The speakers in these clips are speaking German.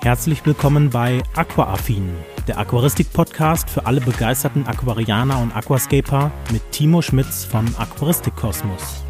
Herzlich willkommen bei Aquaaffin, der Aquaristik-Podcast für alle begeisterten Aquarianer und Aquascaper mit Timo Schmitz von Aquaristik Kosmos.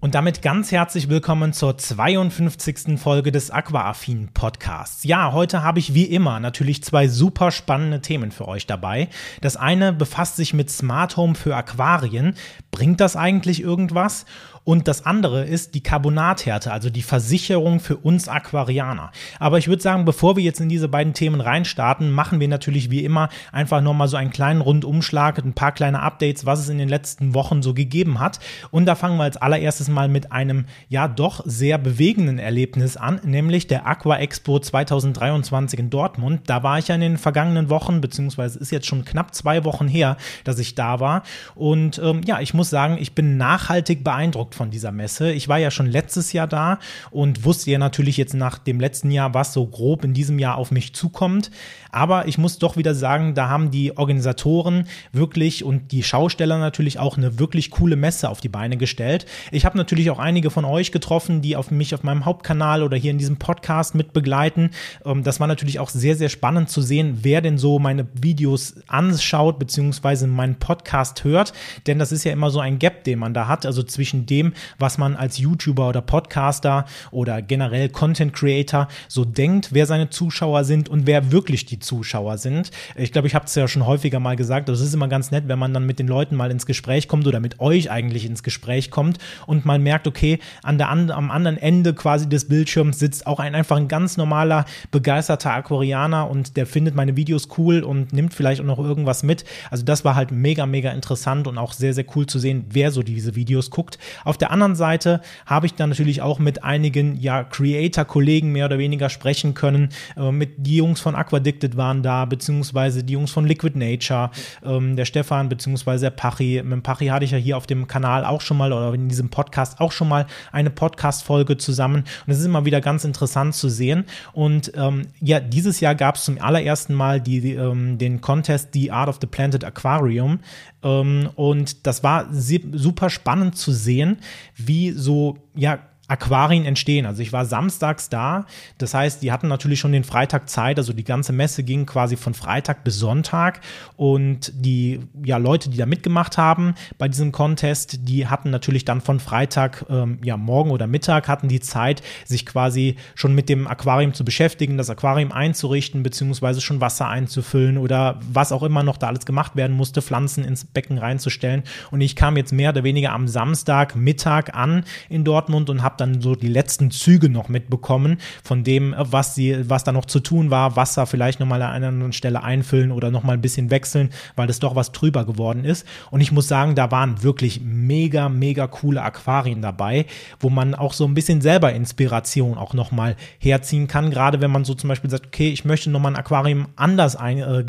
Und damit ganz herzlich willkommen zur 52. Folge des Aquaaffin Podcasts. Ja, heute habe ich wie immer natürlich zwei super spannende Themen für euch dabei. Das eine befasst sich mit Smart Home für Aquarien. Bringt das eigentlich irgendwas? Und das andere ist die Carbonathärte, also die Versicherung für uns Aquarianer. Aber ich würde sagen, bevor wir jetzt in diese beiden Themen reinstarten, machen wir natürlich wie immer einfach nochmal so einen kleinen Rundumschlag, ein paar kleine Updates, was es in den letzten Wochen so gegeben hat. Und da fangen wir als allererstes mal mit einem ja doch sehr bewegenden Erlebnis an, nämlich der Aqua Expo 2023 in Dortmund. Da war ich ja in den vergangenen Wochen, beziehungsweise ist jetzt schon knapp zwei Wochen her, dass ich da war. Und ähm, ja, ich muss sagen, ich bin nachhaltig beeindruckt von dieser Messe. Ich war ja schon letztes Jahr da und wusste ja natürlich jetzt nach dem letzten Jahr, was so grob in diesem Jahr auf mich zukommt. Aber ich muss doch wieder sagen, da haben die Organisatoren wirklich und die Schausteller natürlich auch eine wirklich coole Messe auf die Beine gestellt. Ich habe natürlich auch einige von euch getroffen, die auf mich auf meinem Hauptkanal oder hier in diesem Podcast mit begleiten. Ähm, das war natürlich auch sehr, sehr spannend zu sehen, wer denn so meine Videos anschaut, beziehungsweise meinen Podcast hört. Denn das ist ja immer so ein Gap, den man da hat, also zwischen dem, was man als YouTuber oder Podcaster oder generell Content Creator so denkt, wer seine Zuschauer sind und wer wirklich die Zuschauer sind. Ich glaube, ich habe es ja schon häufiger mal gesagt, das ist immer ganz nett, wenn man dann mit den Leuten mal ins Gespräch kommt oder mit euch eigentlich ins Gespräch kommt und mal merkt, okay, an der, am anderen Ende quasi des Bildschirms sitzt auch ein einfach ein ganz normaler, begeisterter Aquarianer und der findet meine Videos cool und nimmt vielleicht auch noch irgendwas mit. Also das war halt mega, mega interessant und auch sehr, sehr cool zu sehen, wer so diese Videos guckt. Auf der anderen Seite habe ich dann natürlich auch mit einigen ja, Creator-Kollegen mehr oder weniger sprechen können. Äh, mit die Jungs von Aquadicted waren da, beziehungsweise die Jungs von Liquid Nature, ähm, der Stefan, beziehungsweise der Pachi. Mit Pachi hatte ich ja hier auf dem Kanal auch schon mal oder in diesem Podcast auch schon mal eine Podcast-Folge zusammen. Und es ist immer wieder ganz interessant zu sehen. Und ähm, ja, dieses Jahr gab es zum allerersten Mal die, ähm, den Contest The Art of the Planted Aquarium. Ähm, und das war super spannend zu sehen, wie so, ja, Aquarien entstehen. Also ich war samstags da. Das heißt, die hatten natürlich schon den Freitag Zeit. Also die ganze Messe ging quasi von Freitag bis Sonntag. Und die ja, Leute, die da mitgemacht haben bei diesem Contest, die hatten natürlich dann von Freitag, ähm, ja, morgen oder Mittag hatten die Zeit, sich quasi schon mit dem Aquarium zu beschäftigen, das Aquarium einzurichten, beziehungsweise schon Wasser einzufüllen oder was auch immer noch da alles gemacht werden musste, Pflanzen ins Becken reinzustellen. Und ich kam jetzt mehr oder weniger am Samstag Mittag an in Dortmund und habe dann so die letzten Züge noch mitbekommen von dem, was sie, was da noch zu tun war, Wasser vielleicht nochmal an einer anderen Stelle einfüllen oder nochmal ein bisschen wechseln, weil das doch was trüber geworden ist. Und ich muss sagen, da waren wirklich mega, mega coole Aquarien dabei, wo man auch so ein bisschen selber Inspiration auch nochmal herziehen kann. Gerade wenn man so zum Beispiel sagt, okay, ich möchte nochmal ein Aquarium anders ein, äh,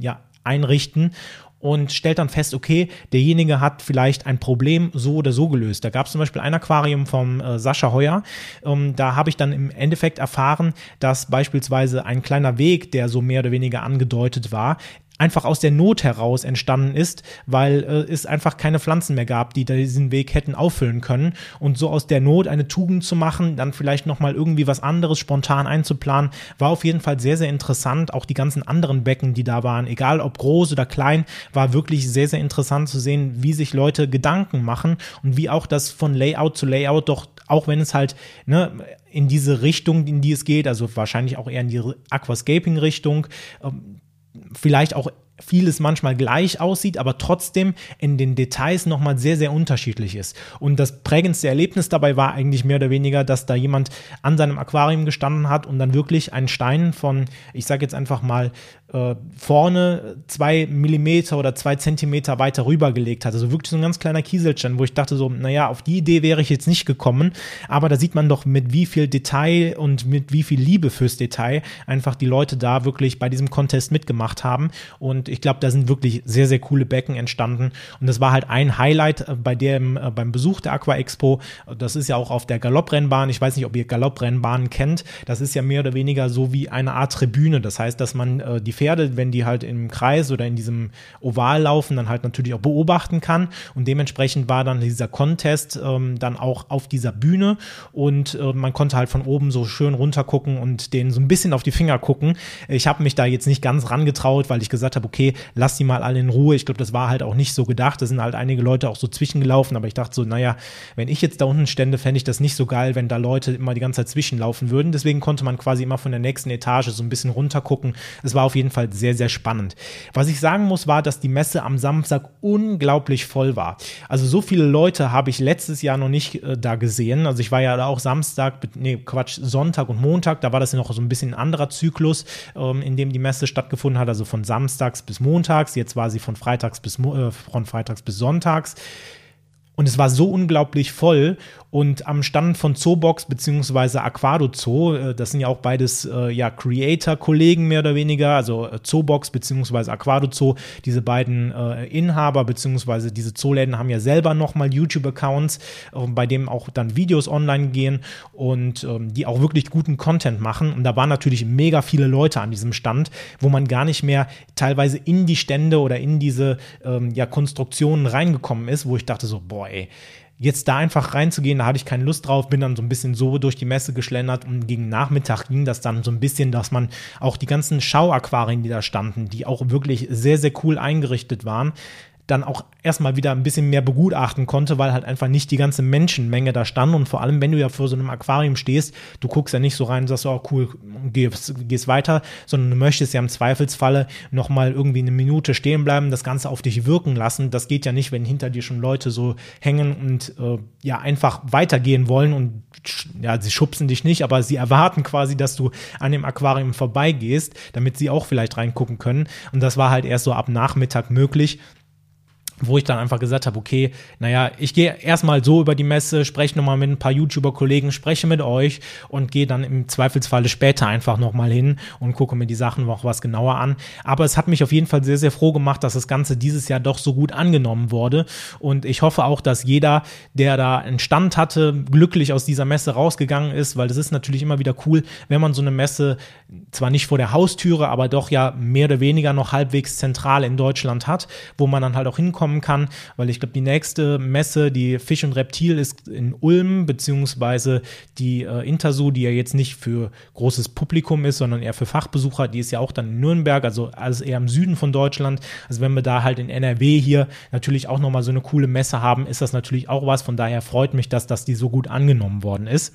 ja, einrichten und stellt dann fest, okay, derjenige hat vielleicht ein Problem so oder so gelöst. Da gab es zum Beispiel ein Aquarium vom äh, Sascha Heuer. Ähm, da habe ich dann im Endeffekt erfahren, dass beispielsweise ein kleiner Weg, der so mehr oder weniger angedeutet war, einfach aus der Not heraus entstanden ist, weil äh, es einfach keine Pflanzen mehr gab, die diesen Weg hätten auffüllen können. Und so aus der Not eine Tugend zu machen, dann vielleicht nochmal irgendwie was anderes spontan einzuplanen, war auf jeden Fall sehr, sehr interessant. Auch die ganzen anderen Becken, die da waren, egal ob groß oder klein, war wirklich sehr, sehr interessant zu sehen, wie sich Leute Gedanken machen und wie auch das von Layout zu Layout doch, auch wenn es halt ne, in diese Richtung, in die es geht, also wahrscheinlich auch eher in die Aquascaping-Richtung, ähm, vielleicht auch vieles manchmal gleich aussieht, aber trotzdem in den Details nochmal sehr, sehr unterschiedlich ist. Und das prägendste Erlebnis dabei war eigentlich mehr oder weniger, dass da jemand an seinem Aquarium gestanden hat und dann wirklich einen Stein von, ich sage jetzt einfach mal, äh, vorne zwei Millimeter oder zwei Zentimeter weiter rübergelegt hat. Also wirklich so ein ganz kleiner Kieselstein, wo ich dachte so, naja, auf die Idee wäre ich jetzt nicht gekommen. Aber da sieht man doch, mit wie viel Detail und mit wie viel Liebe fürs Detail einfach die Leute da wirklich bei diesem Contest mitgemacht haben. Und ich glaube, da sind wirklich sehr, sehr coole Becken entstanden. Und das war halt ein Highlight äh, bei dem, äh, beim Besuch der Aqua Expo. Das ist ja auch auf der Galopprennbahn. Ich weiß nicht, ob ihr Galopprennbahnen kennt. Das ist ja mehr oder weniger so wie eine Art Tribüne. Das heißt, dass man äh, die Pferde, wenn die halt im Kreis oder in diesem Oval laufen, dann halt natürlich auch beobachten kann. Und dementsprechend war dann dieser Contest ähm, dann auch auf dieser Bühne und äh, man konnte halt von oben so schön runter gucken und denen so ein bisschen auf die Finger gucken. Ich habe mich da jetzt nicht ganz rangetraut, weil ich gesagt habe, okay, lass die mal alle in Ruhe. Ich glaube, das war halt auch nicht so gedacht. Da sind halt einige Leute auch so zwischengelaufen, aber ich dachte so, naja, wenn ich jetzt da unten stände, fände ich das nicht so geil, wenn da Leute immer die ganze Zeit zwischenlaufen würden. Deswegen konnte man quasi immer von der nächsten Etage so ein bisschen runter gucken. Es war auf jeden Fall sehr, sehr spannend. Was ich sagen muss, war, dass die Messe am Samstag unglaublich voll war. Also so viele Leute habe ich letztes Jahr noch nicht äh, da gesehen. Also ich war ja auch Samstag, nee, Quatsch, Sonntag und Montag. Da war das ja noch so ein bisschen ein anderer Zyklus, ähm, in dem die Messe stattgefunden hat. Also von Samstags bis Montags. Jetzt war sie von Freitags bis, äh, von Freitags bis Sonntags. Und es war so unglaublich voll und am Stand von Zoobox beziehungsweise Aquado Zoo, äh, das sind ja auch beides äh, ja Creator-Kollegen mehr oder weniger, also äh, Zoobox beziehungsweise Aquado Zoo, diese beiden äh, Inhaber beziehungsweise diese Zooläden haben ja selber nochmal YouTube-Accounts, äh, bei denen auch dann Videos online gehen und ähm, die auch wirklich guten Content machen. Und da waren natürlich mega viele Leute an diesem Stand, wo man gar nicht mehr teilweise in die Stände oder in diese ähm, ja, Konstruktionen reingekommen ist, wo ich dachte so, boah, ey, jetzt da einfach reinzugehen, da hatte ich keine Lust drauf, bin dann so ein bisschen so durch die Messe geschlendert und gegen Nachmittag ging das dann so ein bisschen, dass man auch die ganzen Schauaquarien, die da standen, die auch wirklich sehr, sehr cool eingerichtet waren, dann auch erstmal wieder ein bisschen mehr begutachten konnte, weil halt einfach nicht die ganze Menschenmenge da stand. Und vor allem, wenn du ja vor so einem Aquarium stehst, du guckst ja nicht so rein und sagst, oh cool, gehst, gehst weiter, sondern du möchtest ja im Zweifelsfalle nochmal irgendwie eine Minute stehen bleiben, das Ganze auf dich wirken lassen. Das geht ja nicht, wenn hinter dir schon Leute so hängen und äh, ja einfach weitergehen wollen und ja, sie schubsen dich nicht, aber sie erwarten quasi, dass du an dem Aquarium vorbeigehst, damit sie auch vielleicht reingucken können. Und das war halt erst so ab Nachmittag möglich wo ich dann einfach gesagt habe, okay, naja, ich gehe erstmal so über die Messe, spreche nochmal mit ein paar YouTuber-Kollegen, spreche mit euch und gehe dann im Zweifelsfalle später einfach nochmal hin und gucke mir die Sachen noch was genauer an. Aber es hat mich auf jeden Fall sehr, sehr froh gemacht, dass das Ganze dieses Jahr doch so gut angenommen wurde. Und ich hoffe auch, dass jeder, der da einen Stand hatte, glücklich aus dieser Messe rausgegangen ist, weil das ist natürlich immer wieder cool, wenn man so eine Messe zwar nicht vor der Haustüre, aber doch ja mehr oder weniger noch halbwegs zentral in Deutschland hat, wo man dann halt auch hinkommt kommen kann, weil ich glaube, die nächste Messe, die Fisch und Reptil, ist in Ulm, beziehungsweise die äh, Intersu, die ja jetzt nicht für großes Publikum ist, sondern eher für Fachbesucher, die ist ja auch dann in Nürnberg, also alles eher im Süden von Deutschland. Also wenn wir da halt in NRW hier natürlich auch nochmal so eine coole Messe haben, ist das natürlich auch was. Von daher freut mich das, dass die so gut angenommen worden ist.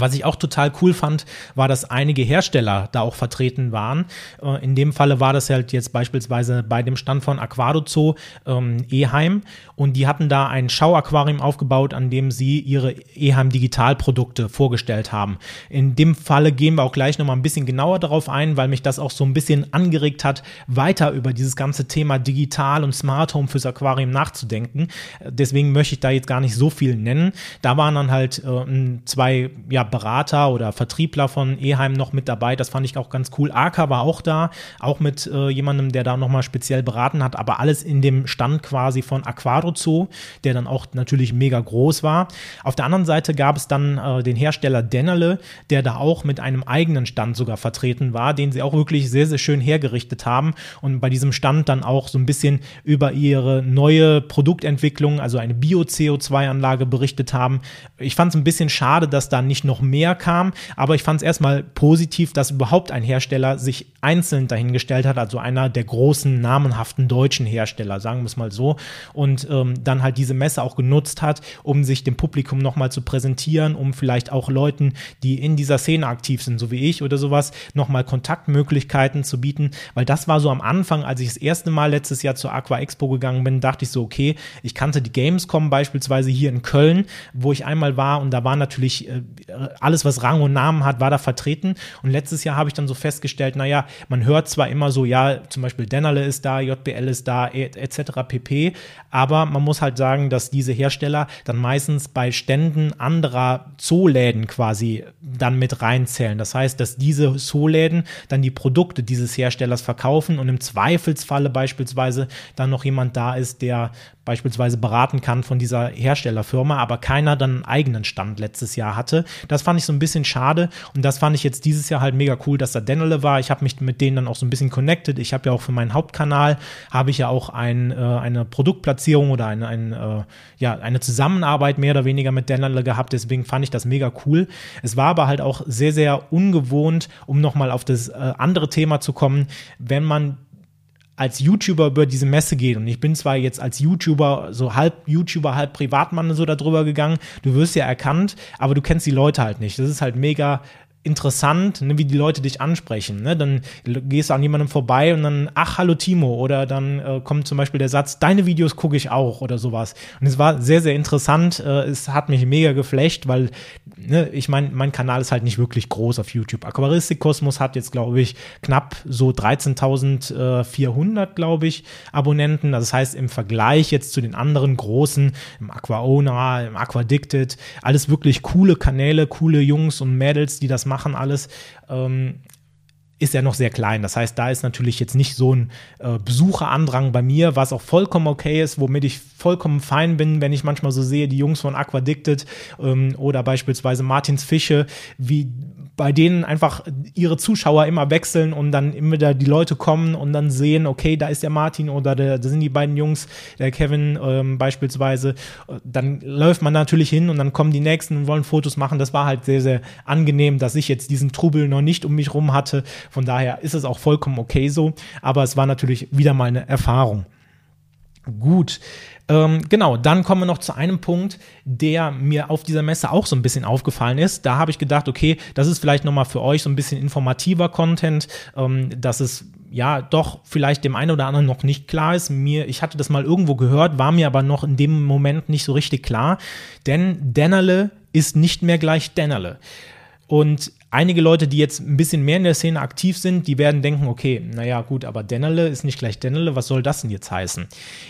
Was ich auch total cool fand, war, dass einige Hersteller da auch vertreten waren. Äh, in dem Falle war das halt jetzt beispielsweise bei dem Stand von Aquado Zoo ähm, Eheim und die hatten da ein Schauaquarium aufgebaut, an dem sie ihre Eheim Digitalprodukte vorgestellt haben. In dem Falle gehen wir auch gleich nochmal ein bisschen genauer darauf ein, weil mich das auch so ein bisschen angeregt hat, weiter über dieses ganze Thema Digital und Smart Home fürs Aquarium nachzudenken. Deswegen möchte ich da jetzt gar nicht so viel nennen. Da waren dann halt äh, zwei ja, Berater oder Vertriebler von Eheim noch mit dabei. Das fand ich auch ganz cool. Aka war auch da, auch mit äh, jemandem, der da nochmal speziell beraten hat, aber alles in dem Stand quasi von Aquado Zoo, der dann auch natürlich mega groß war. Auf der anderen Seite gab es dann äh, den Hersteller Dennerle, der da auch mit einem eigenen Stand sogar vertreten war, den sie auch wirklich sehr, sehr schön hergerichtet haben und bei diesem Stand dann auch so ein bisschen über ihre neue Produktentwicklung, also eine Bio-CO2-Anlage berichtet haben. Ich fand es ein bisschen schade, dass da nicht noch mehr kam. Aber ich fand es erstmal positiv, dass überhaupt ein Hersteller sich einzeln dahingestellt hat, also einer der großen namenhaften deutschen Hersteller, sagen wir es mal so, und ähm, dann halt diese Messe auch genutzt hat, um sich dem Publikum nochmal zu präsentieren, um vielleicht auch Leuten, die in dieser Szene aktiv sind, so wie ich oder sowas, nochmal Kontaktmöglichkeiten zu bieten, weil das war so am Anfang, als ich das erste Mal letztes Jahr zur Aqua Expo gegangen bin, dachte ich so, okay, ich kannte die Gamescom beispielsweise hier in Köln, wo ich einmal war und da war natürlich äh, alles, was Rang und Namen hat, war da vertreten. Und letztes Jahr habe ich dann so festgestellt, naja, man hört zwar immer so, ja, zum Beispiel Dennerle ist da, JBL ist da, etc. pp. Aber man muss halt sagen, dass diese Hersteller dann meistens bei Ständen anderer Zooläden quasi dann mit reinzählen. Das heißt, dass diese Zooläden dann die Produkte dieses Herstellers verkaufen und im Zweifelsfalle beispielsweise dann noch jemand da ist, der beispielsweise beraten kann von dieser Herstellerfirma, aber keiner dann einen eigenen Stand letztes Jahr hatte. Das fand ich so ein bisschen schade und das fand ich jetzt dieses Jahr halt mega cool, dass da Dennerle war. Ich habe mich mit denen dann auch so ein bisschen connected. Ich habe ja auch für meinen Hauptkanal habe ich ja auch ein, äh, eine Produktplatzierung oder eine, ein, äh, ja, eine Zusammenarbeit mehr oder weniger mit Dennerle gehabt. Deswegen fand ich das mega cool. Es war aber halt auch sehr, sehr ungewohnt, um nochmal auf das äh, andere Thema zu kommen, wenn man als YouTuber über diese Messe geht und ich bin zwar jetzt als YouTuber so halb YouTuber, halb Privatmann so darüber gegangen, du wirst ja erkannt, aber du kennst die Leute halt nicht. Das ist halt mega interessant, ne, wie die Leute dich ansprechen. Ne? Dann gehst du an jemandem vorbei und dann, ach, hallo Timo. Oder dann äh, kommt zum Beispiel der Satz, deine Videos gucke ich auch oder sowas. Und es war sehr, sehr interessant. Äh, es hat mich mega geflecht, weil, ne, ich meine, mein Kanal ist halt nicht wirklich groß auf YouTube. Aquaristik Kosmos hat jetzt, glaube ich, knapp so 13.400, glaube ich, Abonnenten. Das heißt, im Vergleich jetzt zu den anderen großen, im Aquaona, im Aquadicted, alles wirklich coole Kanäle, coole Jungs und Mädels, die das machen alles, ähm, ist er noch sehr klein. Das heißt, da ist natürlich jetzt nicht so ein äh, Besucherandrang bei mir, was auch vollkommen okay ist, womit ich vollkommen fein bin, wenn ich manchmal so sehe, die Jungs von Aquadicted ähm, oder beispielsweise Martins Fische, wie bei denen einfach ihre Zuschauer immer wechseln und dann immer wieder die Leute kommen und dann sehen, okay, da ist der Martin oder da sind die beiden Jungs, der Kevin ähm, beispielsweise. Dann läuft man natürlich hin und dann kommen die Nächsten und wollen Fotos machen. Das war halt sehr, sehr angenehm, dass ich jetzt diesen Trubel noch nicht um mich rum hatte. Von daher ist es auch vollkommen okay so. Aber es war natürlich wieder mal eine Erfahrung. Gut. Ähm, genau, dann kommen wir noch zu einem Punkt, der mir auf dieser Messe auch so ein bisschen aufgefallen ist. Da habe ich gedacht, okay, das ist vielleicht nochmal für euch so ein bisschen informativer Content, ähm, dass es ja doch vielleicht dem einen oder anderen noch nicht klar ist. Mir, ich hatte das mal irgendwo gehört, war mir aber noch in dem Moment nicht so richtig klar, denn Dennerle ist nicht mehr gleich Dennerle. Und Einige Leute, die jetzt ein bisschen mehr in der Szene aktiv sind, die werden denken, okay, naja, gut, aber Dennerle ist nicht gleich Dennerle, was soll das denn jetzt heißen?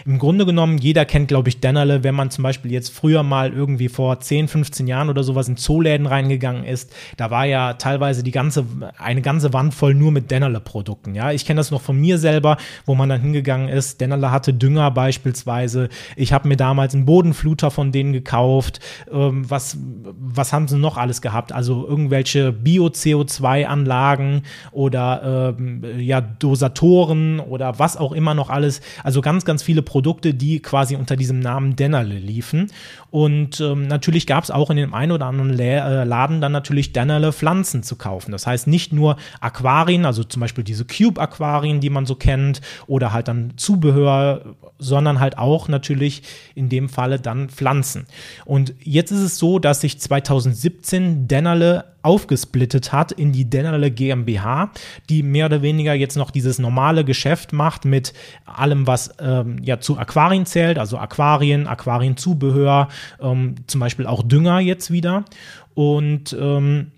Im Grunde genommen, jeder kennt, glaube ich, Dennerle, wenn man zum Beispiel jetzt früher mal irgendwie vor 10, 15 Jahren oder sowas in Zooläden reingegangen ist, da war ja teilweise die ganze, eine ganze Wand voll nur mit Dennerle-Produkten, ja. Ich kenne das noch von mir selber, wo man dann hingegangen ist, Dennerle hatte Dünger beispielsweise, ich habe mir damals einen Bodenfluter von denen gekauft, ähm, was, was haben sie noch alles gehabt? Also irgendwelche Bio-CO2-Anlagen oder ähm, ja, Dosatoren oder was auch immer noch alles. Also ganz, ganz viele Produkte, die quasi unter diesem Namen Dennerle liefen. Und ähm, natürlich gab es auch in dem einen oder anderen La äh, Laden dann natürlich Dennerle Pflanzen zu kaufen. Das heißt nicht nur Aquarien, also zum Beispiel diese Cube-Aquarien, die man so kennt, oder halt dann Zubehör, sondern halt auch natürlich in dem Falle dann Pflanzen. Und jetzt ist es so, dass sich 2017 Dennerle aufgesplittet hat in die Dennerle GmbH, die mehr oder weniger jetzt noch dieses normale Geschäft macht mit allem, was ähm, ja zu Aquarien zählt, also Aquarien, Aquarienzubehör, ähm, zum Beispiel auch Dünger jetzt wieder. Und ähm,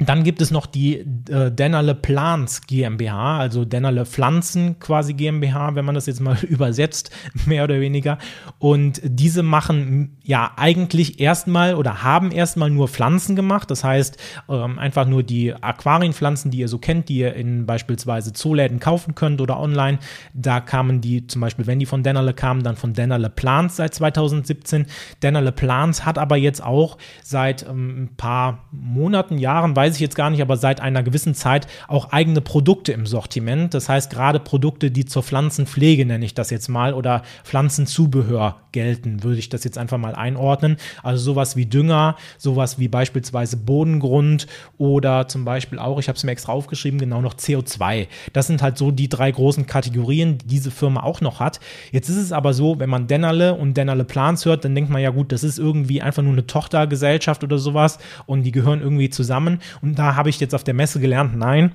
dann gibt es noch die äh, Dennerle Plants GmbH, also Dennerle Pflanzen quasi GmbH, wenn man das jetzt mal übersetzt, mehr oder weniger. Und diese machen ja eigentlich erstmal oder haben erstmal nur Pflanzen gemacht. Das heißt, ähm, einfach nur die Aquarienpflanzen, die ihr so kennt, die ihr in beispielsweise Zooläden kaufen könnt oder online. Da kamen die zum Beispiel, wenn die von Dennerle kamen, dann von Dennerle Plants seit 2017. Dennerle Plants hat aber jetzt auch seit ähm, ein paar Monaten, Jahren, weiß weiß ich jetzt gar nicht, aber seit einer gewissen Zeit auch eigene Produkte im Sortiment. Das heißt gerade Produkte, die zur Pflanzenpflege, nenne ich das jetzt mal, oder Pflanzenzubehör gelten, würde ich das jetzt einfach mal einordnen. Also sowas wie Dünger, sowas wie beispielsweise Bodengrund oder zum Beispiel auch, ich habe es mir extra aufgeschrieben, genau noch CO2. Das sind halt so die drei großen Kategorien, die diese Firma auch noch hat. Jetzt ist es aber so, wenn man Dennerle und Dennerle Plans hört, dann denkt man ja gut, das ist irgendwie einfach nur eine Tochtergesellschaft oder sowas und die gehören irgendwie zusammen. Und da habe ich jetzt auf der Messe gelernt, nein,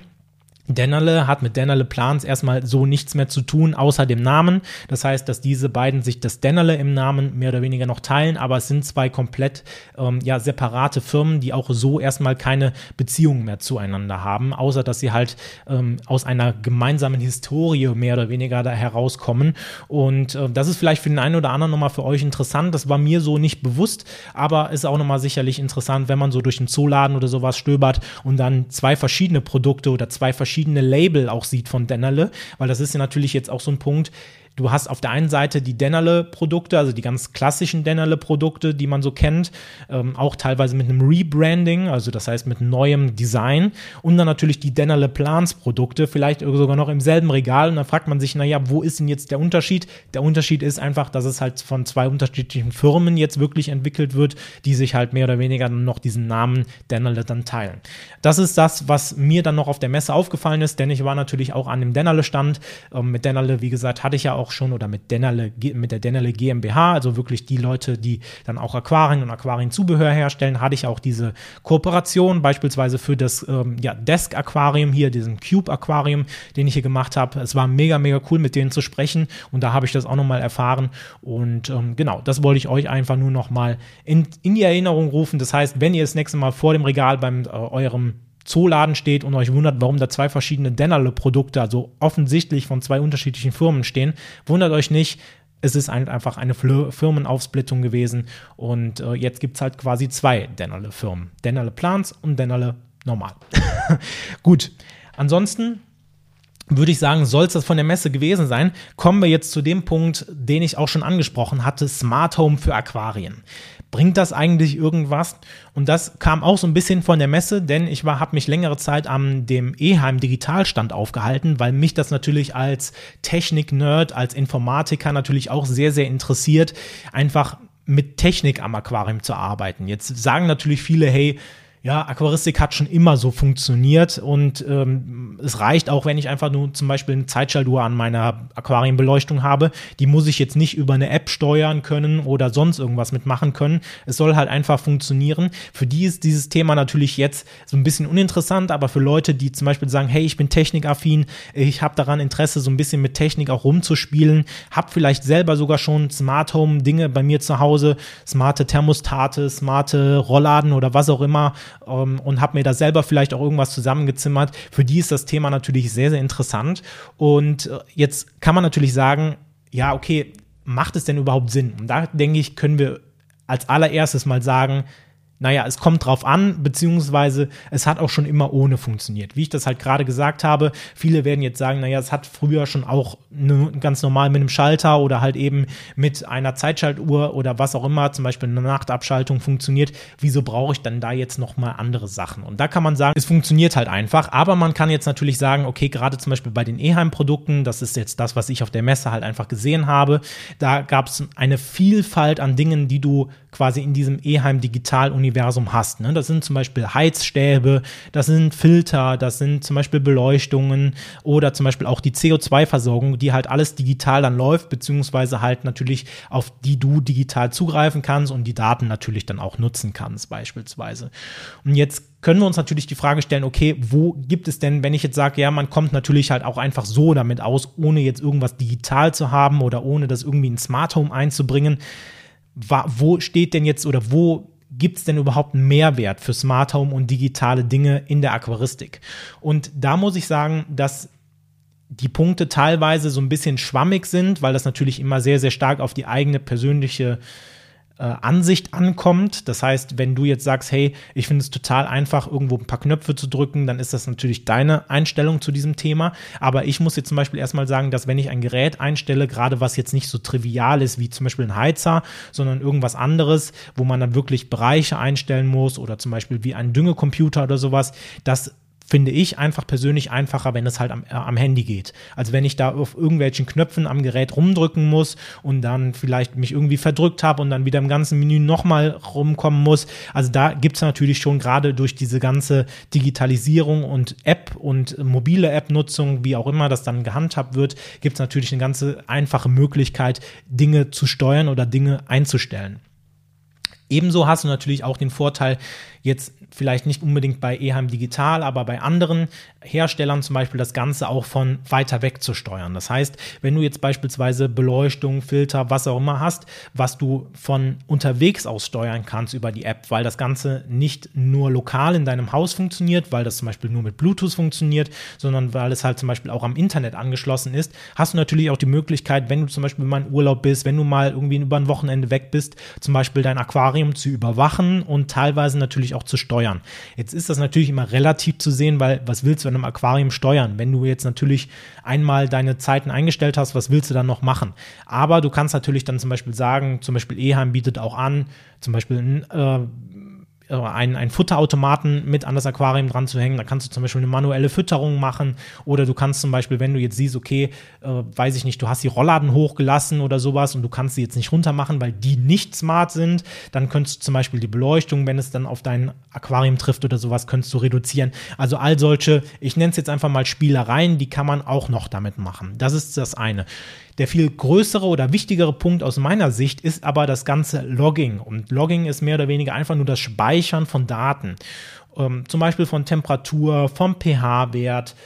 Dennerle hat mit Dennerle Plans erstmal so nichts mehr zu tun, außer dem Namen. Das heißt, dass diese beiden sich das Dennerle im Namen mehr oder weniger noch teilen, aber es sind zwei komplett ähm, ja, separate Firmen, die auch so erstmal keine Beziehungen mehr zueinander haben, außer dass sie halt ähm, aus einer gemeinsamen Historie mehr oder weniger da herauskommen. Und äh, das ist vielleicht für den einen oder anderen nochmal für euch interessant. Das war mir so nicht bewusst, aber ist auch nochmal sicherlich interessant, wenn man so durch den Zooladen oder sowas stöbert und dann zwei verschiedene Produkte oder zwei verschiedene verschiedene Label auch sieht von Dennerle, weil das ist ja natürlich jetzt auch so ein Punkt, Du hast auf der einen Seite die Dennerle-Produkte, also die ganz klassischen Dennerle-Produkte, die man so kennt, ähm, auch teilweise mit einem Rebranding, also das heißt mit neuem Design und dann natürlich die Dennerle Plans-Produkte, vielleicht sogar noch im selben Regal und dann fragt man sich, naja, wo ist denn jetzt der Unterschied? Der Unterschied ist einfach, dass es halt von zwei unterschiedlichen Firmen jetzt wirklich entwickelt wird, die sich halt mehr oder weniger noch diesen Namen Dennerle dann teilen. Das ist das, was mir dann noch auf der Messe aufgefallen ist, denn ich war natürlich auch an dem Dennerle-Stand. Ähm, mit Dennerle, wie gesagt, hatte ich ja auch schon oder mit Dennerle, mit der Dennerle GmbH, also wirklich die Leute, die dann auch Aquarien und Aquarienzubehör herstellen, hatte ich auch diese Kooperation, beispielsweise für das ähm, ja, Desk-Aquarium hier, diesen Cube-Aquarium, den ich hier gemacht habe. Es war mega, mega cool, mit denen zu sprechen und da habe ich das auch nochmal erfahren und ähm, genau, das wollte ich euch einfach nur nochmal in, in die Erinnerung rufen. Das heißt, wenn ihr das nächste Mal vor dem Regal beim äh, eurem Zooladen steht und euch wundert, warum da zwei verschiedene Dennerle-Produkte, also offensichtlich von zwei unterschiedlichen Firmen stehen, wundert euch nicht. Es ist einfach eine Firmenaufsplittung gewesen und äh, jetzt gibt es halt quasi zwei Dennerle-Firmen. Dennerle Plants und Dennerle Normal. Gut, ansonsten würde ich sagen, soll es das von der Messe gewesen sein. Kommen wir jetzt zu dem Punkt, den ich auch schon angesprochen hatte, Smart Home für Aquarien bringt das eigentlich irgendwas? Und das kam auch so ein bisschen von der Messe, denn ich habe mich längere Zeit am dem Eheim Digitalstand aufgehalten, weil mich das natürlich als Technik-Nerd, als Informatiker natürlich auch sehr, sehr interessiert, einfach mit Technik am Aquarium zu arbeiten. Jetzt sagen natürlich viele, hey, ja, Aquaristik hat schon immer so funktioniert und ähm, es reicht auch, wenn ich einfach nur zum Beispiel eine Zeitschaltuhr an meiner Aquarienbeleuchtung habe. Die muss ich jetzt nicht über eine App steuern können oder sonst irgendwas mitmachen können. Es soll halt einfach funktionieren. Für die ist dieses Thema natürlich jetzt so ein bisschen uninteressant, aber für Leute, die zum Beispiel sagen, hey, ich bin technikaffin, ich habe daran Interesse, so ein bisschen mit Technik auch rumzuspielen, habe vielleicht selber sogar schon Smart Home Dinge bei mir zu Hause, smarte Thermostate, smarte Rollladen oder was auch immer ähm, und habe mir da selber vielleicht auch irgendwas zusammengezimmert. Für die ist das Thema natürlich sehr, sehr interessant. Und äh, jetzt kann man natürlich sagen, ja, okay, macht es denn überhaupt Sinn? Und da denke ich, können wir als allererstes mal sagen, naja, es kommt drauf an, beziehungsweise es hat auch schon immer ohne funktioniert. Wie ich das halt gerade gesagt habe, viele werden jetzt sagen, naja, es hat früher schon auch ne, ganz normal mit einem Schalter oder halt eben mit einer Zeitschaltuhr oder was auch immer, zum Beispiel eine Nachtabschaltung funktioniert. Wieso brauche ich dann da jetzt nochmal andere Sachen? Und da kann man sagen, es funktioniert halt einfach, aber man kann jetzt natürlich sagen, okay, gerade zum Beispiel bei den Eheim-Produkten, das ist jetzt das, was ich auf der Messe halt einfach gesehen habe, da gab es eine Vielfalt an Dingen, die du quasi in diesem Eheim Digital Universum hast. Ne? Das sind zum Beispiel Heizstäbe, das sind Filter, das sind zum Beispiel Beleuchtungen oder zum Beispiel auch die CO2-Versorgung, die halt alles digital dann läuft, beziehungsweise halt natürlich auf die du digital zugreifen kannst und die Daten natürlich dann auch nutzen kannst, beispielsweise. Und jetzt können wir uns natürlich die Frage stellen, okay, wo gibt es denn, wenn ich jetzt sage, ja, man kommt natürlich halt auch einfach so damit aus, ohne jetzt irgendwas digital zu haben oder ohne das irgendwie in Smart Home einzubringen, wo steht denn jetzt oder wo gibt es denn überhaupt einen Mehrwert für Smart Home und digitale Dinge in der Aquaristik? Und da muss ich sagen, dass die Punkte teilweise so ein bisschen schwammig sind, weil das natürlich immer sehr, sehr stark auf die eigene persönliche äh, Ansicht ankommt. Das heißt, wenn du jetzt sagst, hey, ich finde es total einfach, irgendwo ein paar Knöpfe zu drücken, dann ist das natürlich deine Einstellung zu diesem Thema. Aber ich muss jetzt zum Beispiel erstmal sagen, dass wenn ich ein Gerät einstelle, gerade was jetzt nicht so trivial ist wie zum Beispiel ein Heizer, sondern irgendwas anderes, wo man dann wirklich Bereiche einstellen muss oder zum Beispiel wie ein Düngecomputer oder sowas, das finde ich einfach persönlich einfacher, wenn es halt am, äh, am Handy geht. Also wenn ich da auf irgendwelchen Knöpfen am Gerät rumdrücken muss und dann vielleicht mich irgendwie verdrückt habe und dann wieder im ganzen Menü nochmal rumkommen muss. Also da gibt es natürlich schon gerade durch diese ganze Digitalisierung und App und mobile App-Nutzung, wie auch immer das dann gehandhabt wird, gibt es natürlich eine ganze einfache Möglichkeit, Dinge zu steuern oder Dinge einzustellen. Ebenso hast du natürlich auch den Vorteil, jetzt vielleicht nicht unbedingt bei Eheim Digital, aber bei anderen Herstellern zum Beispiel das Ganze auch von weiter weg zu steuern. Das heißt, wenn du jetzt beispielsweise Beleuchtung, Filter, was auch immer hast, was du von unterwegs aus steuern kannst über die App, weil das Ganze nicht nur lokal in deinem Haus funktioniert, weil das zum Beispiel nur mit Bluetooth funktioniert, sondern weil es halt zum Beispiel auch am Internet angeschlossen ist, hast du natürlich auch die Möglichkeit, wenn du zum Beispiel mal in Urlaub bist, wenn du mal irgendwie über ein Wochenende weg bist, zum Beispiel dein Aquarium zu überwachen und teilweise natürlich auch zu steuern. Jetzt ist das natürlich immer relativ zu sehen, weil was willst du in einem Aquarium steuern? Wenn du jetzt natürlich einmal deine Zeiten eingestellt hast, was willst du dann noch machen? Aber du kannst natürlich dann zum Beispiel sagen, zum Beispiel Eheim bietet auch an, zum Beispiel äh, äh, einen, einen Futterautomaten mit an das Aquarium dran zu hängen. Da kannst du zum Beispiel eine manuelle Fütterung machen oder du kannst zum Beispiel, wenn du jetzt siehst, okay, äh, weiß ich nicht, du hast die Rollladen hochgelassen oder sowas und du kannst sie jetzt nicht runter machen, weil die nicht smart sind, dann könntest du zum Beispiel die Beleuchtung, wenn es dann auf dein Aquarium trifft oder sowas, könntest du reduzieren. Also all solche, ich nenne es jetzt einfach mal Spielereien, die kann man auch noch damit machen. Das ist das eine. Der viel größere oder wichtigere Punkt aus meiner Sicht ist aber das ganze Logging. Und Logging ist mehr oder weniger einfach nur das Speichern von Daten. Ähm, zum Beispiel von Temperatur, vom pH-Wert,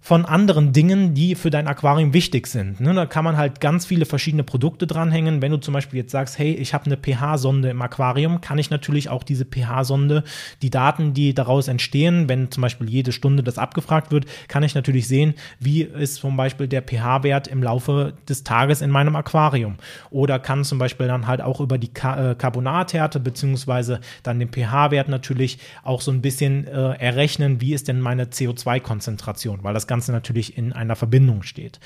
von anderen Dingen, die für dein Aquarium wichtig sind. Ne? Da kann man halt ganz viele verschiedene Produkte dranhängen. Wenn du zum Beispiel jetzt sagst, hey, ich habe eine pH-Sonde im Aquarium, kann ich natürlich auch diese pH-Sonde, die Daten, die daraus entstehen, wenn zum Beispiel jede Stunde das abgefragt wird, kann ich natürlich sehen, wie ist zum Beispiel der pH-Wert im Laufe des Tages in meinem Aquarium. Oder kann zum Beispiel dann halt auch über die äh, Carbonathärte beziehungsweise dann den pH-Wert natürlich auch so ein bisschen äh, errechnen, wie ist denn meine CO2-Konzentration, weil das Ganze natürlich in einer Verbindung steht.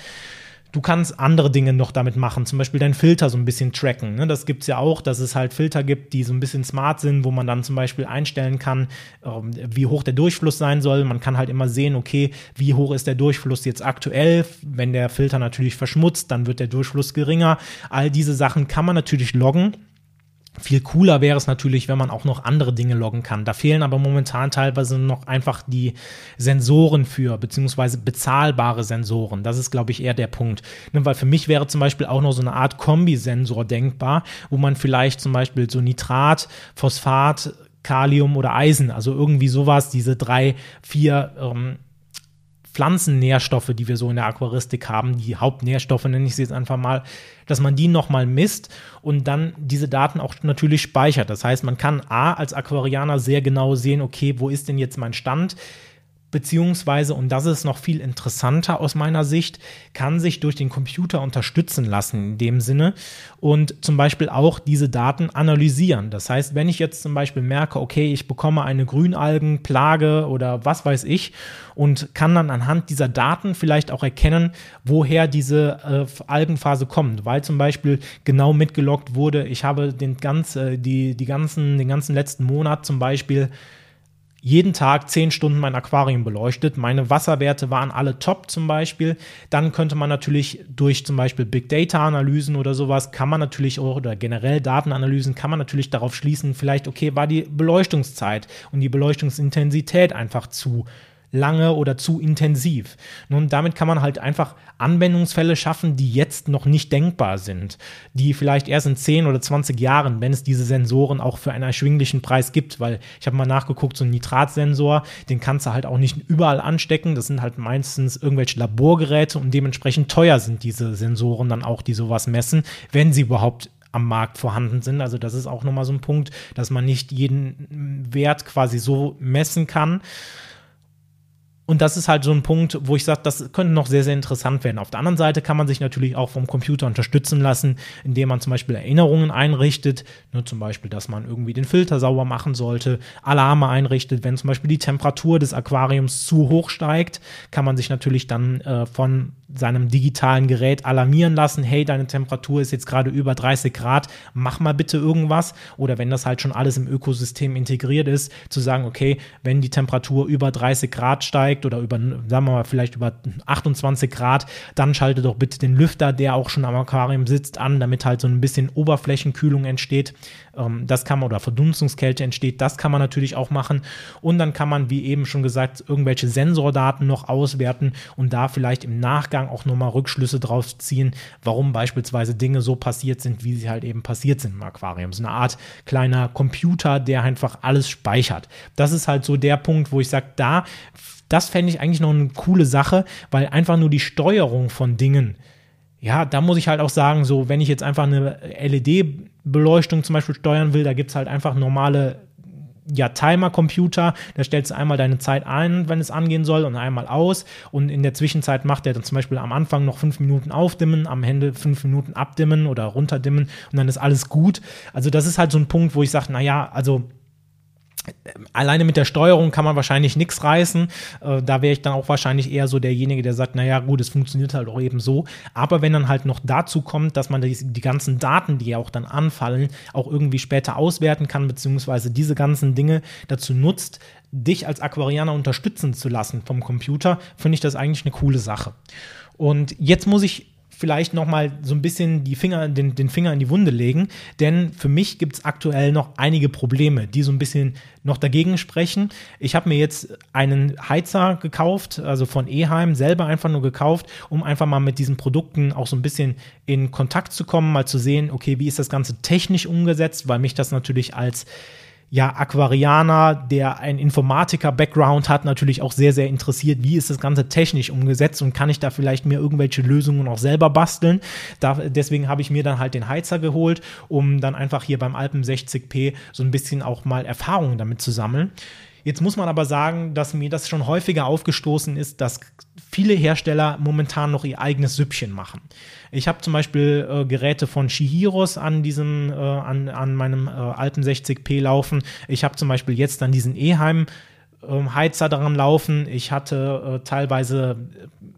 Du kannst andere Dinge noch damit machen, zum Beispiel deinen Filter so ein bisschen tracken. Ne? Das gibt es ja auch, dass es halt Filter gibt, die so ein bisschen smart sind, wo man dann zum Beispiel einstellen kann, ähm, wie hoch der Durchfluss sein soll. Man kann halt immer sehen, okay, wie hoch ist der Durchfluss jetzt aktuell. Wenn der Filter natürlich verschmutzt, dann wird der Durchfluss geringer. All diese Sachen kann man natürlich loggen viel cooler wäre es natürlich, wenn man auch noch andere Dinge loggen kann. Da fehlen aber momentan teilweise noch einfach die Sensoren für, beziehungsweise bezahlbare Sensoren. Das ist, glaube ich, eher der Punkt. Ne, weil für mich wäre zum Beispiel auch noch so eine Art Kombisensor denkbar, wo man vielleicht zum Beispiel so Nitrat, Phosphat, Kalium oder Eisen, also irgendwie sowas, diese drei, vier ähm, Pflanzennährstoffe, die wir so in der Aquaristik haben, die Hauptnährstoffe nenne ich sie jetzt einfach mal, dass man die nochmal misst und dann diese Daten auch natürlich speichert. Das heißt, man kann A als Aquarianer sehr genau sehen, okay, wo ist denn jetzt mein Stand? Beziehungsweise, und das ist noch viel interessanter aus meiner Sicht, kann sich durch den Computer unterstützen lassen in dem Sinne und zum Beispiel auch diese Daten analysieren. Das heißt, wenn ich jetzt zum Beispiel merke, okay, ich bekomme eine Grünalgenplage oder was weiß ich und kann dann anhand dieser Daten vielleicht auch erkennen, woher diese äh, Algenphase kommt, weil zum Beispiel genau mitgelockt wurde, ich habe den ganz, äh, die, die ganzen, den ganzen letzten Monat zum Beispiel jeden Tag zehn Stunden mein Aquarium beleuchtet. Meine Wasserwerte waren alle top zum Beispiel. Dann könnte man natürlich durch zum Beispiel Big Data Analysen oder sowas, kann man natürlich auch, oder generell Datenanalysen, kann man natürlich darauf schließen, vielleicht, okay, war die Beleuchtungszeit und die Beleuchtungsintensität einfach zu lange oder zu intensiv. Nun, damit kann man halt einfach Anwendungsfälle schaffen, die jetzt noch nicht denkbar sind, die vielleicht erst in 10 oder 20 Jahren, wenn es diese Sensoren auch für einen erschwinglichen Preis gibt, weil ich habe mal nachgeguckt, so ein Nitratsensor, den kannst du halt auch nicht überall anstecken. Das sind halt meistens irgendwelche Laborgeräte und dementsprechend teuer sind diese Sensoren dann auch, die sowas messen, wenn sie überhaupt am Markt vorhanden sind. Also das ist auch nochmal so ein Punkt, dass man nicht jeden Wert quasi so messen kann. Und das ist halt so ein Punkt, wo ich sage, das könnte noch sehr, sehr interessant werden. Auf der anderen Seite kann man sich natürlich auch vom Computer unterstützen lassen, indem man zum Beispiel Erinnerungen einrichtet, ne, zum Beispiel, dass man irgendwie den Filter sauber machen sollte, Alarme einrichtet, wenn zum Beispiel die Temperatur des Aquariums zu hoch steigt, kann man sich natürlich dann äh, von seinem digitalen Gerät alarmieren lassen, hey, deine Temperatur ist jetzt gerade über 30 Grad, mach mal bitte irgendwas. Oder wenn das halt schon alles im Ökosystem integriert ist, zu sagen, okay, wenn die Temperatur über 30 Grad steigt oder über, sagen wir mal, vielleicht über 28 Grad, dann schalte doch bitte den Lüfter, der auch schon am Aquarium sitzt, an, damit halt so ein bisschen Oberflächenkühlung entsteht. Ähm, das kann man, oder Verdunstungskälte entsteht, das kann man natürlich auch machen. Und dann kann man, wie eben schon gesagt, irgendwelche Sensordaten noch auswerten und da vielleicht im Nachgang auch nochmal Rückschlüsse drauf ziehen, warum beispielsweise Dinge so passiert sind, wie sie halt eben passiert sind im Aquarium. So eine Art kleiner Computer, der einfach alles speichert. Das ist halt so der Punkt, wo ich sage, da, das fände ich eigentlich noch eine coole Sache, weil einfach nur die Steuerung von Dingen, ja, da muss ich halt auch sagen, so, wenn ich jetzt einfach eine LED-Beleuchtung zum Beispiel steuern will, da gibt es halt einfach normale ja, Timer-Computer, da stellst du einmal deine Zeit ein, wenn es angehen soll, und einmal aus. Und in der Zwischenzeit macht er dann zum Beispiel am Anfang noch fünf Minuten aufdimmen, am Ende fünf Minuten abdimmen oder runterdimmen und dann ist alles gut. Also, das ist halt so ein Punkt, wo ich sage, naja, also Alleine mit der Steuerung kann man wahrscheinlich nichts reißen. Äh, da wäre ich dann auch wahrscheinlich eher so derjenige, der sagt, naja, gut, es funktioniert halt auch eben so. Aber wenn dann halt noch dazu kommt, dass man die, die ganzen Daten, die ja auch dann anfallen, auch irgendwie später auswerten kann, beziehungsweise diese ganzen Dinge dazu nutzt, dich als Aquarianer unterstützen zu lassen vom Computer, finde ich das eigentlich eine coole Sache. Und jetzt muss ich vielleicht noch mal so ein bisschen die Finger, den, den Finger in die Wunde legen, denn für mich gibt es aktuell noch einige Probleme, die so ein bisschen noch dagegen sprechen. Ich habe mir jetzt einen Heizer gekauft, also von Eheim, selber einfach nur gekauft, um einfach mal mit diesen Produkten auch so ein bisschen in Kontakt zu kommen, mal zu sehen, okay, wie ist das Ganze technisch umgesetzt, weil mich das natürlich als ja, Aquarianer, der ein Informatiker-Background hat, natürlich auch sehr, sehr interessiert, wie ist das Ganze technisch umgesetzt und kann ich da vielleicht mir irgendwelche Lösungen auch selber basteln. Da, deswegen habe ich mir dann halt den Heizer geholt, um dann einfach hier beim Alpen 60p so ein bisschen auch mal Erfahrungen damit zu sammeln. Jetzt muss man aber sagen, dass mir das schon häufiger aufgestoßen ist, dass viele Hersteller momentan noch ihr eigenes Süppchen machen. Ich habe zum Beispiel äh, Geräte von Shihiros an diesem, äh, an, an meinem äh, Alpen 60p laufen. Ich habe zum Beispiel jetzt dann diesen Eheim Heizer daran laufen. Ich hatte äh, teilweise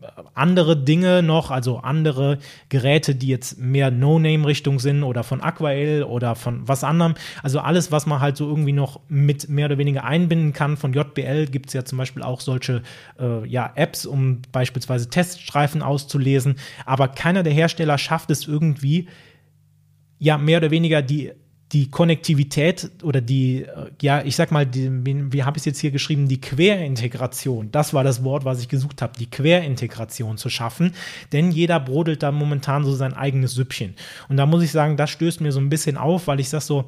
äh, andere Dinge noch, also andere Geräte, die jetzt mehr No-Name-Richtung sind oder von Aquael oder von was anderem. Also alles, was man halt so irgendwie noch mit mehr oder weniger einbinden kann. Von JBL gibt es ja zum Beispiel auch solche äh, ja, Apps, um beispielsweise Teststreifen auszulesen. Aber keiner der Hersteller schafft es irgendwie, ja, mehr oder weniger die die Konnektivität oder die, äh, ja, ich sag mal, die, wie, habe ich es jetzt hier geschrieben, die Querintegration, das war das Wort, was ich gesucht habe, die Querintegration zu schaffen, denn jeder brodelt da momentan so sein eigenes Süppchen. Und da muss ich sagen, das stößt mir so ein bisschen auf, weil ich sag so,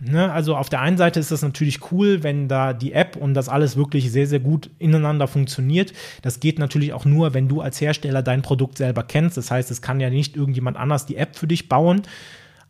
Ne, also auf der einen Seite ist das natürlich cool, wenn da die App und das alles wirklich sehr, sehr gut ineinander funktioniert. Das geht natürlich auch nur, wenn du als Hersteller dein Produkt selber kennst. Das heißt, es kann ja nicht irgendjemand anders die App für dich bauen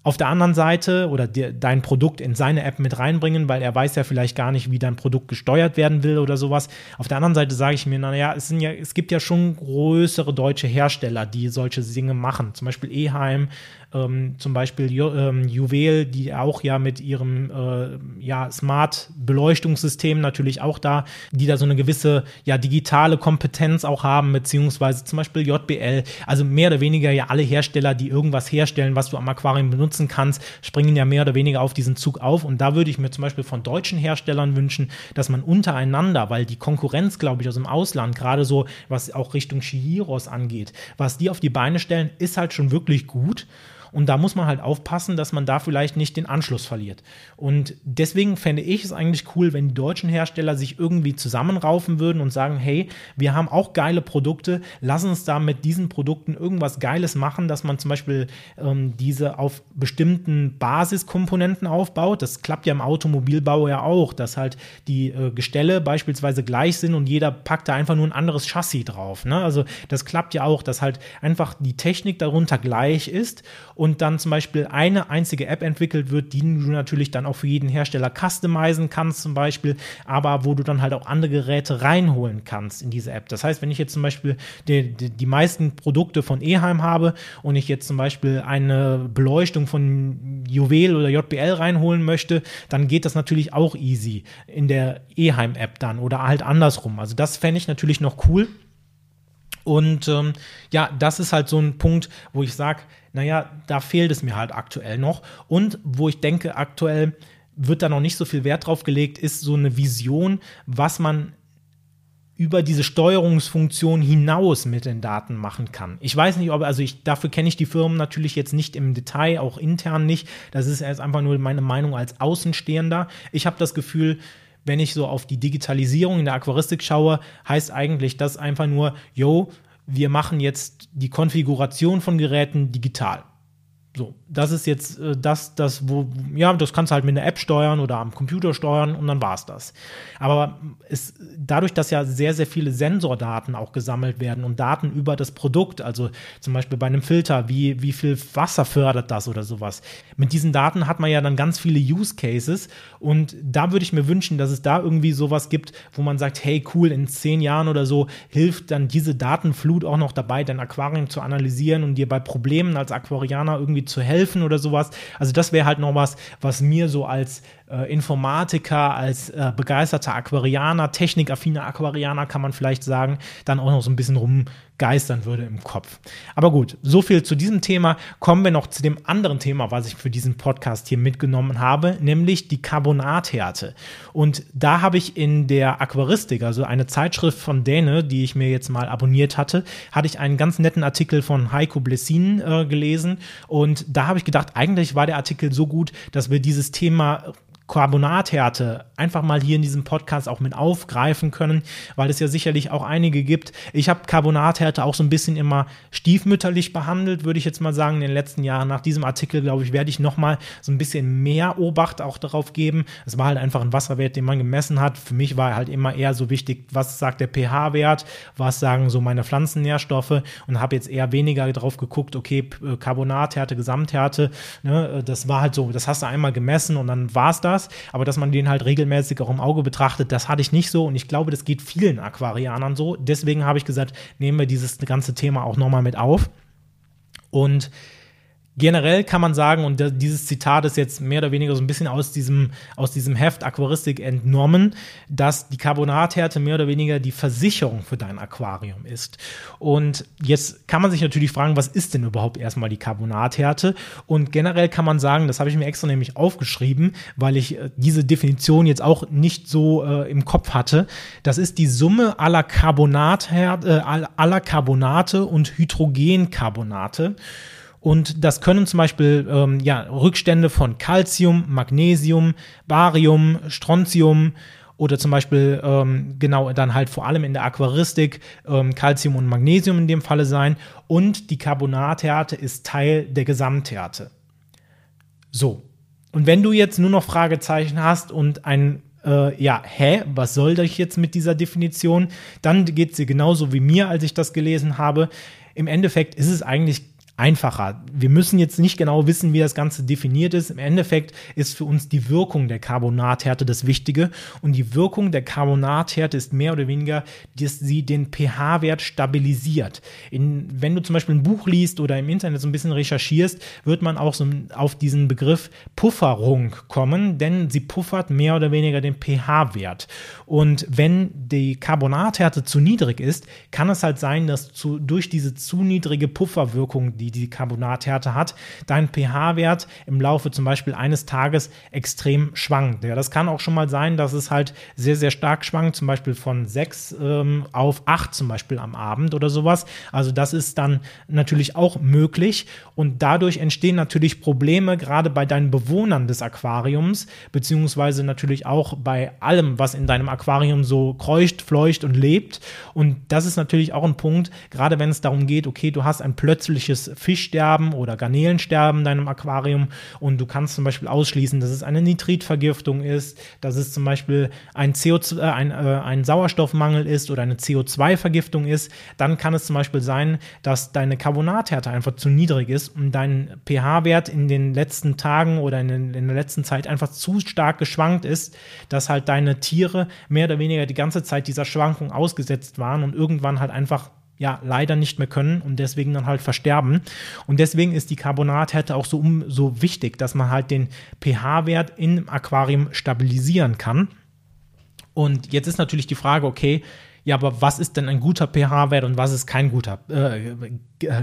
auf der anderen Seite oder dir, dein Produkt in seine App mit reinbringen, weil er weiß ja vielleicht gar nicht, wie dein Produkt gesteuert werden will oder sowas. Auf der anderen Seite sage ich mir, naja, es, sind ja, es gibt ja schon größere deutsche Hersteller, die solche Dinge machen. Zum Beispiel Eheim, ähm, zum Beispiel Ju ähm, Juwel, die auch ja mit ihrem äh, ja, Smart-Beleuchtungssystem natürlich auch da, die da so eine gewisse ja, digitale Kompetenz auch haben, beziehungsweise zum Beispiel JBL, also mehr oder weniger ja alle Hersteller, die irgendwas herstellen, was du am Aquarium benutzen kannst, springen ja mehr oder weniger auf diesen Zug auf. Und da würde ich mir zum Beispiel von deutschen Herstellern wünschen, dass man untereinander, weil die Konkurrenz, glaube ich, aus dem Ausland, gerade so, was auch Richtung Shihiros angeht, was die auf die Beine stellen, ist halt schon wirklich gut. Und da muss man halt aufpassen, dass man da vielleicht nicht den Anschluss verliert. Und deswegen fände ich es eigentlich cool, wenn die deutschen Hersteller sich irgendwie zusammenraufen würden und sagen, hey, wir haben auch geile Produkte, lass uns da mit diesen Produkten irgendwas Geiles machen, dass man zum Beispiel ähm, diese auf bestimmten Basiskomponenten aufbaut. Das klappt ja im Automobilbau ja auch, dass halt die äh, Gestelle beispielsweise gleich sind und jeder packt da einfach nur ein anderes Chassis drauf. Ne? Also das klappt ja auch, dass halt einfach die Technik darunter gleich ist und dann zum Beispiel eine einzige App entwickelt wird, die du natürlich dann auch für jeden Hersteller customizen kannst zum Beispiel, aber wo du dann halt auch andere Geräte reinholen kannst in diese App. Das heißt, wenn ich jetzt zum Beispiel die, die, die meisten Produkte von Eheim habe und ich jetzt zum Beispiel eine Beleuchtung von Juwel oder JBL reinholen möchte, dann geht das natürlich auch easy in der Eheim-App dann oder halt andersrum. Also das fände ich natürlich noch cool. Und ähm, ja, das ist halt so ein Punkt, wo ich sage, naja, da fehlt es mir halt aktuell noch. Und wo ich denke, aktuell wird da noch nicht so viel Wert drauf gelegt, ist so eine Vision, was man über diese Steuerungsfunktion hinaus mit den Daten machen kann. Ich weiß nicht, ob, also ich, dafür kenne ich die Firmen natürlich jetzt nicht im Detail, auch intern nicht. Das ist jetzt einfach nur meine Meinung als Außenstehender. Ich habe das Gefühl, wenn ich so auf die Digitalisierung in der Aquaristik schaue, heißt eigentlich das einfach nur, yo, wir machen jetzt die Konfiguration von Geräten digital. So, das ist jetzt äh, das, das, wo, ja, das kannst du halt mit einer App steuern oder am Computer steuern und dann war es das. Aber es, dadurch, dass ja sehr, sehr viele Sensordaten auch gesammelt werden und Daten über das Produkt, also zum Beispiel bei einem Filter, wie, wie viel Wasser fördert das oder sowas. Mit diesen Daten hat man ja dann ganz viele Use Cases und da würde ich mir wünschen, dass es da irgendwie sowas gibt, wo man sagt, hey, cool, in zehn Jahren oder so hilft dann diese Datenflut auch noch dabei, dein Aquarium zu analysieren und dir bei Problemen als Aquarianer irgendwie zu helfen oder sowas. Also das wäre halt noch was, was mir so als äh, Informatiker, als äh, begeisterter Aquarianer, technikaffiner Aquarianer kann man vielleicht sagen, dann auch noch so ein bisschen rumgeistern würde im Kopf. Aber gut, so viel zu diesem Thema. Kommen wir noch zu dem anderen Thema, was ich für diesen Podcast hier mitgenommen habe, nämlich die Carbonathärte. Und da habe ich in der Aquaristik, also eine Zeitschrift von Däne, die ich mir jetzt mal abonniert hatte, hatte ich einen ganz netten Artikel von Heiko Blessin äh, gelesen. Und da habe ich gedacht, eigentlich war der Artikel so gut, dass wir dieses Thema Carbonathärte einfach mal hier in diesem Podcast auch mit aufgreifen können, weil es ja sicherlich auch einige gibt. Ich habe Carbonathärte auch so ein bisschen immer stiefmütterlich behandelt, würde ich jetzt mal sagen, in den letzten Jahren. Nach diesem Artikel, glaube ich, werde ich noch mal so ein bisschen mehr Obacht auch darauf geben. Es war halt einfach ein Wasserwert, den man gemessen hat. Für mich war halt immer eher so wichtig, was sagt der pH-Wert, was sagen so meine Pflanzennährstoffe und habe jetzt eher weniger darauf geguckt, okay, Carbonathärte, Gesamthärte, ne, das war halt so, das hast du einmal gemessen und dann war es das. Aber dass man den halt regelmäßig auch im Auge betrachtet, das hatte ich nicht so und ich glaube, das geht vielen Aquarianern so. Deswegen habe ich gesagt, nehmen wir dieses ganze Thema auch nochmal mit auf. Und generell kann man sagen, und dieses Zitat ist jetzt mehr oder weniger so ein bisschen aus diesem, aus diesem Heft Aquaristik entnommen, dass die Carbonathärte mehr oder weniger die Versicherung für dein Aquarium ist. Und jetzt kann man sich natürlich fragen, was ist denn überhaupt erstmal die Carbonathärte? Und generell kann man sagen, das habe ich mir extra nämlich aufgeschrieben, weil ich äh, diese Definition jetzt auch nicht so äh, im Kopf hatte. Das ist die Summe aller Carbonathärte, äh, aller Carbonate und Hydrogencarbonate. Und das können zum Beispiel ähm, ja, Rückstände von Calcium, Magnesium, Barium, Strontium oder zum Beispiel ähm, genau dann halt vor allem in der Aquaristik ähm, Calcium und Magnesium in dem Falle sein. Und die Carbonathärte ist Teil der Gesamthärte. So. Und wenn du jetzt nur noch Fragezeichen hast und ein äh, ja, hä, was soll das jetzt mit dieser Definition? Dann geht es dir genauso wie mir, als ich das gelesen habe. Im Endeffekt ist es eigentlich einfacher. Wir müssen jetzt nicht genau wissen, wie das Ganze definiert ist. Im Endeffekt ist für uns die Wirkung der Carbonathärte das Wichtige. Und die Wirkung der Carbonathärte ist mehr oder weniger, dass sie den pH-Wert stabilisiert. In, wenn du zum Beispiel ein Buch liest oder im Internet so ein bisschen recherchierst, wird man auch so auf diesen Begriff Pufferung kommen, denn sie puffert mehr oder weniger den pH-Wert. Und wenn die Carbonathärte zu niedrig ist, kann es halt sein, dass zu, durch diese zu niedrige Pufferwirkung, die die Carbonathärte hat, dein pH-Wert im Laufe zum Beispiel eines Tages extrem schwankt. Ja, das kann auch schon mal sein, dass es halt sehr, sehr stark schwankt, zum Beispiel von 6 ähm, auf 8 zum Beispiel am Abend oder sowas. Also das ist dann natürlich auch möglich und dadurch entstehen natürlich Probleme, gerade bei deinen Bewohnern des Aquariums, beziehungsweise natürlich auch bei allem, was in deinem Aquarium so kreucht, fleucht und lebt. Und das ist natürlich auch ein Punkt, gerade wenn es darum geht, okay, du hast ein plötzliches Fischsterben oder Garnelensterben in deinem Aquarium. Und du kannst zum Beispiel ausschließen, dass es eine Nitritvergiftung ist, dass es zum Beispiel ein, CO2, äh, ein, äh, ein Sauerstoffmangel ist oder eine CO2-Vergiftung ist, dann kann es zum Beispiel sein, dass deine Carbonathärte einfach zu niedrig ist und dein pH-Wert in den letzten Tagen oder in, den, in der letzten Zeit einfach zu stark geschwankt ist, dass halt deine Tiere mehr oder weniger die ganze Zeit dieser Schwankung ausgesetzt waren und irgendwann halt einfach ja leider nicht mehr können und deswegen dann halt versterben. Und deswegen ist die Carbonathärte auch so, um, so wichtig, dass man halt den pH-Wert im Aquarium stabilisieren kann. Und jetzt ist natürlich die Frage, okay, ja, aber was ist denn ein guter pH-Wert und was ist kein guter äh,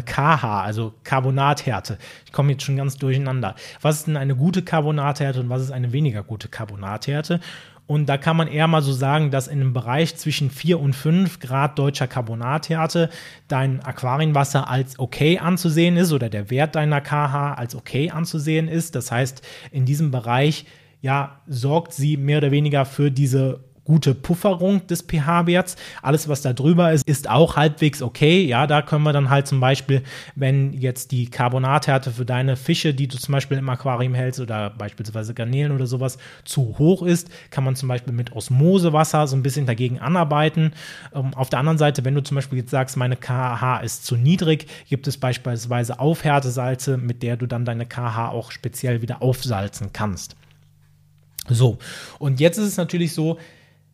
KH, also Carbonathärte? Ich komme jetzt schon ganz durcheinander. Was ist denn eine gute Carbonathärte und was ist eine weniger gute Carbonathärte? Und da kann man eher mal so sagen, dass in einem Bereich zwischen 4 und 5 Grad deutscher Carbonathärte dein Aquarienwasser als okay anzusehen ist oder der Wert deiner KH als okay anzusehen ist. Das heißt, in diesem Bereich ja, sorgt sie mehr oder weniger für diese gute Pufferung des pH-Werts. Alles, was da drüber ist, ist auch halbwegs okay. Ja, da können wir dann halt zum Beispiel, wenn jetzt die Carbonathärte für deine Fische, die du zum Beispiel im Aquarium hältst oder beispielsweise Garnelen oder sowas, zu hoch ist, kann man zum Beispiel mit Osmosewasser so ein bisschen dagegen anarbeiten. Ähm, auf der anderen Seite, wenn du zum Beispiel jetzt sagst, meine KH ist zu niedrig, gibt es beispielsweise Aufhärtesalze, mit der du dann deine KH auch speziell wieder aufsalzen kannst. So, und jetzt ist es natürlich so,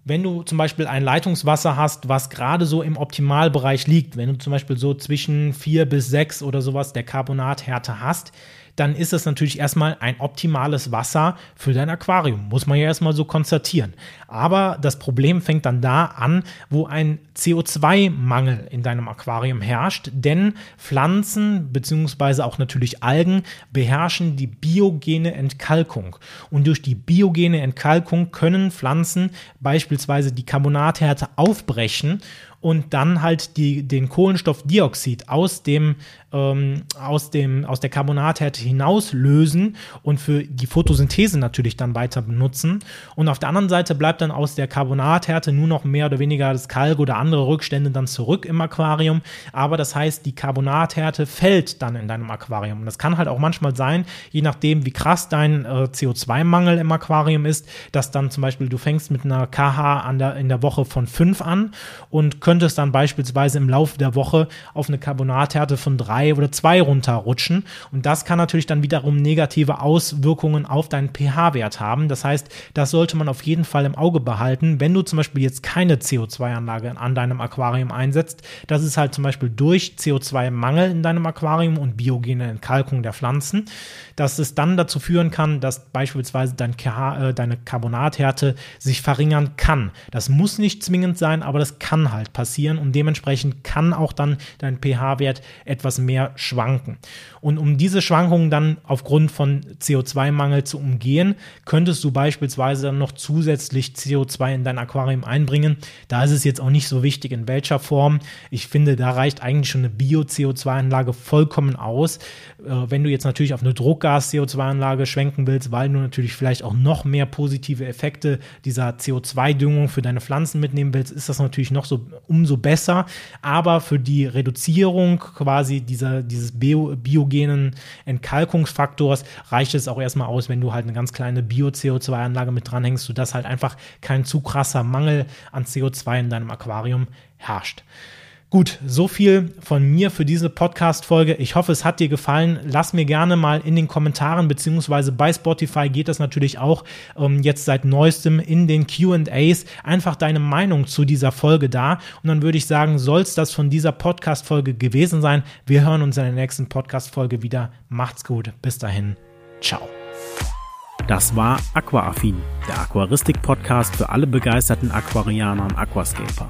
wenn du zum Beispiel ein Leitungswasser hast, was gerade so im Optimalbereich liegt, wenn du zum Beispiel so zwischen 4 bis 6 oder sowas der Carbonathärte hast, dann ist es natürlich erstmal ein optimales Wasser für dein Aquarium. Muss man ja erstmal so konstatieren. Aber das Problem fängt dann da an, wo ein CO2-Mangel in deinem Aquarium herrscht, denn Pflanzen beziehungsweise auch natürlich Algen beherrschen die biogene Entkalkung. Und durch die biogene Entkalkung können Pflanzen beispielsweise die Carbonathärte aufbrechen und dann halt die, den Kohlenstoffdioxid aus dem ähm, aus, dem, aus der Carbonathärte hinauslösen und für die Photosynthese natürlich dann weiter benutzen. Und auf der anderen Seite bleibt dann aus der Carbonathärte nur noch mehr oder weniger das Kalk oder andere Rückstände dann zurück im Aquarium. Aber das heißt, die Carbonathärte fällt dann in deinem Aquarium. Und das kann halt auch manchmal sein, je nachdem, wie krass dein äh, CO2-Mangel im Aquarium ist, dass dann zum Beispiel du fängst mit einer KH an der, in der Woche von 5 an und könntest dann beispielsweise im Laufe der Woche auf eine Carbonathärte von 3 drei oder zwei runterrutschen. Und das kann natürlich dann wiederum negative Auswirkungen auf deinen pH-Wert haben. Das heißt, das sollte man auf jeden Fall im Auge behalten, wenn du zum Beispiel jetzt keine CO2-Anlage an deinem Aquarium einsetzt. Das ist halt zum Beispiel durch CO2-Mangel in deinem Aquarium und biogene Entkalkung der Pflanzen, dass es dann dazu führen kann, dass beispielsweise dein äh, deine Carbonathärte sich verringern kann. Das muss nicht zwingend sein, aber das kann halt passieren und dementsprechend kann auch dann dein pH-Wert etwas mehr mehr schwanken. Und um diese Schwankungen dann aufgrund von CO2-Mangel zu umgehen, könntest du beispielsweise dann noch zusätzlich CO2 in dein Aquarium einbringen. Da ist es jetzt auch nicht so wichtig, in welcher Form. Ich finde, da reicht eigentlich schon eine Bio-CO2-Anlage vollkommen aus. Äh, wenn du jetzt natürlich auf eine Druckgas-CO2-Anlage schwenken willst, weil du natürlich vielleicht auch noch mehr positive Effekte dieser CO2-Düngung für deine Pflanzen mitnehmen willst, ist das natürlich noch so umso besser. Aber für die Reduzierung quasi dieser, dieses Bio, biogenen Entkalkungsfaktors reicht es auch erstmal aus, wenn du halt eine ganz kleine Bio-CO2-Anlage mit dranhängst, sodass halt einfach kein zu krasser Mangel an CO2 in deinem Aquarium herrscht. Gut, so viel von mir für diese Podcast-Folge. Ich hoffe, es hat dir gefallen. Lass mir gerne mal in den Kommentaren, beziehungsweise bei Spotify geht das natürlich auch ähm, jetzt seit neuestem in den QAs einfach deine Meinung zu dieser Folge da. Und dann würde ich sagen, soll es das von dieser Podcast-Folge gewesen sein. Wir hören uns in der nächsten Podcast-Folge wieder. Macht's gut. Bis dahin. Ciao. Das war Aquaaffin, der Aquaristik-Podcast für alle begeisterten Aquarianer und Aquascaper.